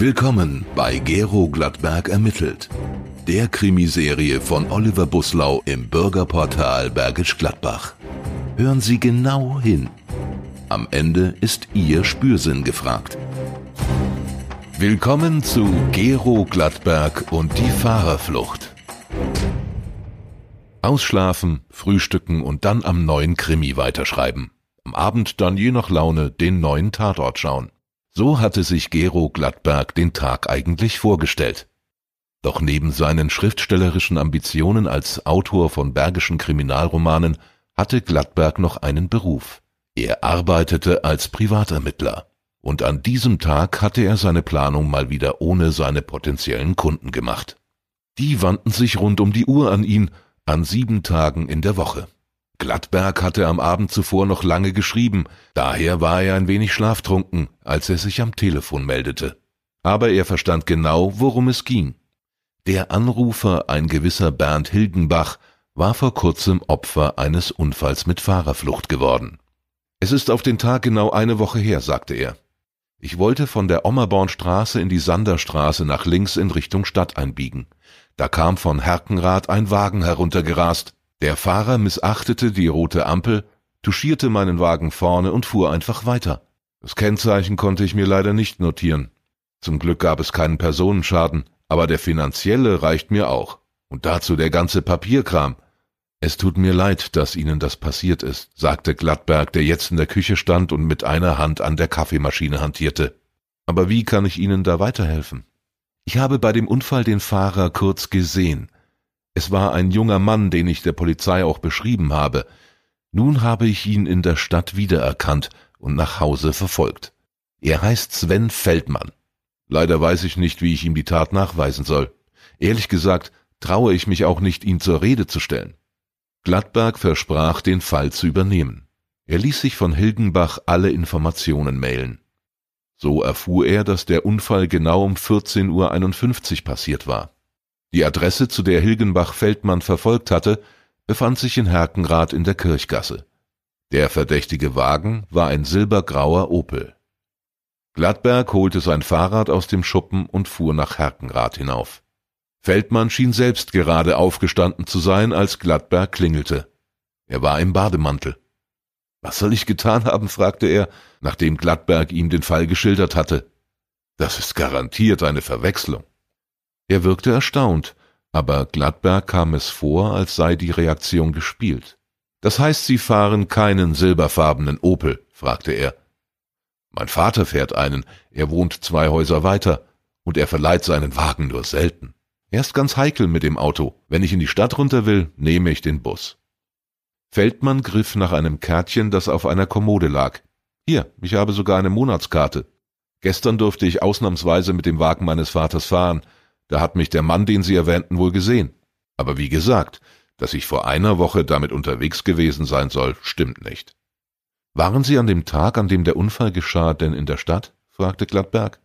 Willkommen bei Gero Gladberg ermittelt. Der Krimiserie von Oliver Buslau im Bürgerportal Bergisch Gladbach. Hören Sie genau hin. Am Ende ist Ihr Spürsinn gefragt. Willkommen zu Gero Gladberg und die Fahrerflucht. Ausschlafen, frühstücken und dann am neuen Krimi weiterschreiben. Am Abend dann je nach Laune den neuen Tatort schauen. So hatte sich Gero Gladberg den Tag eigentlich vorgestellt. Doch neben seinen schriftstellerischen Ambitionen als Autor von bergischen Kriminalromanen hatte Gladberg noch einen Beruf. Er arbeitete als Privatermittler. Und an diesem Tag hatte er seine Planung mal wieder ohne seine potenziellen Kunden gemacht. Die wandten sich rund um die Uhr an ihn, an sieben Tagen in der Woche. Glattberg hatte am Abend zuvor noch lange geschrieben, daher war er ein wenig schlaftrunken, als er sich am Telefon meldete. Aber er verstand genau, worum es ging. Der Anrufer, ein gewisser Bernd Hilgenbach, war vor kurzem Opfer eines Unfalls mit Fahrerflucht geworden. Es ist auf den Tag genau eine Woche her, sagte er. Ich wollte von der Ommerbornstraße in die Sanderstraße nach links in Richtung Stadt einbiegen. Da kam von Herkenrath ein Wagen heruntergerast, der Fahrer missachtete die rote Ampel, touchierte meinen Wagen vorne und fuhr einfach weiter. Das Kennzeichen konnte ich mir leider nicht notieren. Zum Glück gab es keinen Personenschaden, aber der finanzielle reicht mir auch. Und dazu der ganze Papierkram. Es tut mir leid, dass Ihnen das passiert ist, sagte Glattberg, der jetzt in der Küche stand und mit einer Hand an der Kaffeemaschine hantierte. Aber wie kann ich Ihnen da weiterhelfen? Ich habe bei dem Unfall den Fahrer kurz gesehen. Es war ein junger Mann, den ich der Polizei auch beschrieben habe. Nun habe ich ihn in der Stadt wiedererkannt und nach Hause verfolgt. Er heißt Sven Feldmann. Leider weiß ich nicht, wie ich ihm die Tat nachweisen soll. Ehrlich gesagt traue ich mich auch nicht, ihn zur Rede zu stellen. Gladberg versprach, den Fall zu übernehmen. Er ließ sich von Hilgenbach alle Informationen mailen. So erfuhr er, dass der Unfall genau um 14.51 Uhr passiert war. Die Adresse, zu der Hilgenbach Feldmann verfolgt hatte, befand sich in Herkenrath in der Kirchgasse. Der verdächtige Wagen war ein silbergrauer Opel. Gladberg holte sein Fahrrad aus dem Schuppen und fuhr nach Herkenrath hinauf. Feldmann schien selbst gerade aufgestanden zu sein, als Gladberg klingelte. Er war im Bademantel. Was soll ich getan haben? fragte er, nachdem Gladberg ihm den Fall geschildert hatte. Das ist garantiert eine Verwechslung. Er wirkte erstaunt, aber Gladberg kam es vor, als sei die Reaktion gespielt. Das heißt, Sie fahren keinen silberfarbenen Opel? fragte er. Mein Vater fährt einen, er wohnt zwei Häuser weiter, und er verleiht seinen Wagen nur selten. Er ist ganz heikel mit dem Auto. Wenn ich in die Stadt runter will, nehme ich den Bus. Feldmann griff nach einem Kärtchen, das auf einer Kommode lag. Hier, ich habe sogar eine Monatskarte. Gestern durfte ich ausnahmsweise mit dem Wagen meines Vaters fahren, da hat mich der Mann, den Sie erwähnten, wohl gesehen. Aber wie gesagt, dass ich vor einer Woche damit unterwegs gewesen sein soll, stimmt nicht. Waren Sie an dem Tag, an dem der Unfall geschah, denn in der Stadt? fragte Gladberg.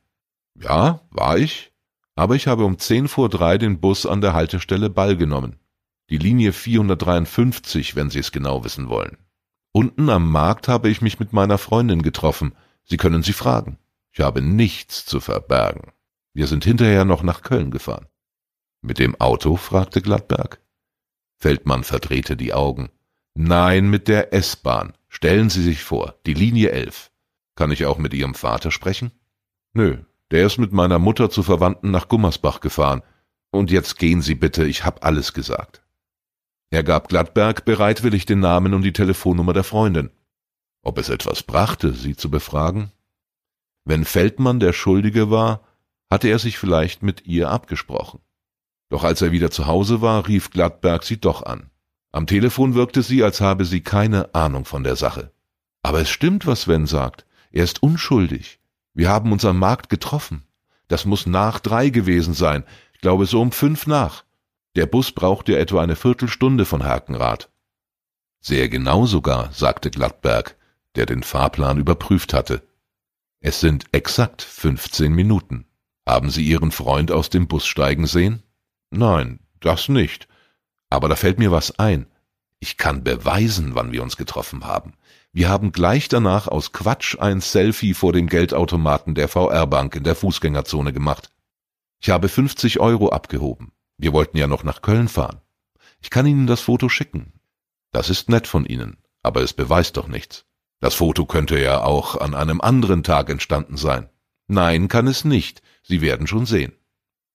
Ja, war ich. Aber ich habe um zehn vor drei den Bus an der Haltestelle Ball genommen. Die Linie 453, wenn Sie es genau wissen wollen. Unten am Markt habe ich mich mit meiner Freundin getroffen. Sie können sie fragen. Ich habe nichts zu verbergen. Wir sind hinterher noch nach Köln gefahren. Mit dem Auto? fragte Gladberg. Feldmann verdrehte die Augen. Nein, mit der S-Bahn. Stellen Sie sich vor, die Linie 11. Kann ich auch mit Ihrem Vater sprechen? Nö, der ist mit meiner Mutter zu Verwandten nach Gummersbach gefahren. Und jetzt gehen Sie bitte, ich hab alles gesagt. Er gab Gladberg bereitwillig den Namen und die Telefonnummer der Freundin. Ob es etwas brachte, sie zu befragen? Wenn Feldmann der Schuldige war, hatte er sich vielleicht mit ihr abgesprochen. Doch als er wieder zu Hause war, rief Gladberg sie doch an. Am Telefon wirkte sie, als habe sie keine Ahnung von der Sache. Aber es stimmt, was Sven sagt. Er ist unschuldig. Wir haben uns am Markt getroffen. Das muss nach drei gewesen sein. Ich glaube so um fünf nach. Der Bus brauchte etwa eine Viertelstunde von Hakenrath. Sehr genau sogar, sagte Gladberg, der den Fahrplan überprüft hatte. Es sind exakt fünfzehn Minuten. Haben Sie Ihren Freund aus dem Bus steigen sehen? Nein, das nicht. Aber da fällt mir was ein. Ich kann beweisen, wann wir uns getroffen haben. Wir haben gleich danach aus Quatsch ein Selfie vor dem Geldautomaten der VR-Bank in der Fußgängerzone gemacht. Ich habe 50 Euro abgehoben. Wir wollten ja noch nach Köln fahren. Ich kann Ihnen das Foto schicken. Das ist nett von Ihnen, aber es beweist doch nichts. Das Foto könnte ja auch an einem anderen Tag entstanden sein. Nein, kann es nicht. Sie werden schon sehen.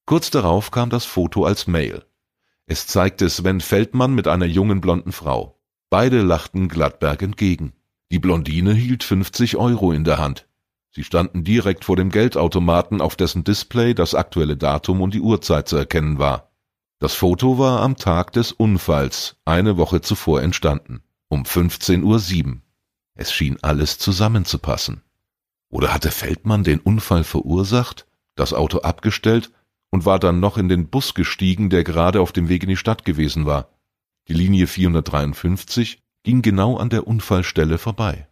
Kurz darauf kam das Foto als Mail. Es zeigte Sven Feldmann mit einer jungen blonden Frau. Beide lachten Gladberg entgegen. Die Blondine hielt 50 Euro in der Hand. Sie standen direkt vor dem Geldautomaten, auf dessen Display das aktuelle Datum und die Uhrzeit zu erkennen war. Das Foto war am Tag des Unfalls, eine Woche zuvor entstanden, um 15.07 Uhr. Es schien alles zusammenzupassen. Oder hatte Feldmann den Unfall verursacht, das Auto abgestellt und war dann noch in den Bus gestiegen, der gerade auf dem Weg in die Stadt gewesen war. Die Linie 453 ging genau an der Unfallstelle vorbei.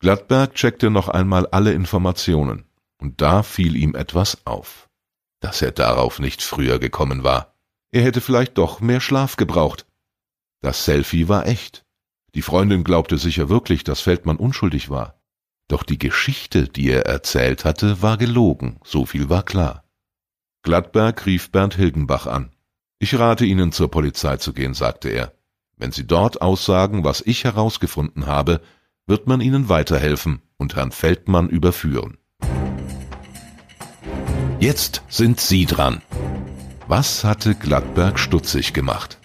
Gladberg checkte noch einmal alle Informationen, und da fiel ihm etwas auf, dass er darauf nicht früher gekommen war. Er hätte vielleicht doch mehr Schlaf gebraucht. Das Selfie war echt. Die Freundin glaubte sicher wirklich, dass Feldmann unschuldig war. Doch die Geschichte, die er erzählt hatte, war gelogen, so viel war klar. Gladberg rief Bernd Hilgenbach an. Ich rate Ihnen zur Polizei zu gehen, sagte er. Wenn Sie dort aussagen, was ich herausgefunden habe, wird man Ihnen weiterhelfen und Herrn Feldmann überführen. Jetzt sind Sie dran. Was hatte Gladberg stutzig gemacht?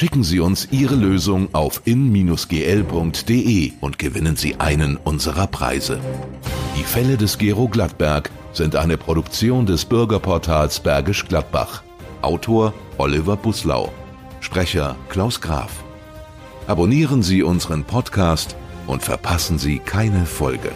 Schicken Sie uns Ihre Lösung auf in-gl.de und gewinnen Sie einen unserer Preise. Die Fälle des Gero Gladberg sind eine Produktion des Bürgerportals Bergisch Gladbach. Autor Oliver Buslau. Sprecher Klaus Graf. Abonnieren Sie unseren Podcast und verpassen Sie keine Folge.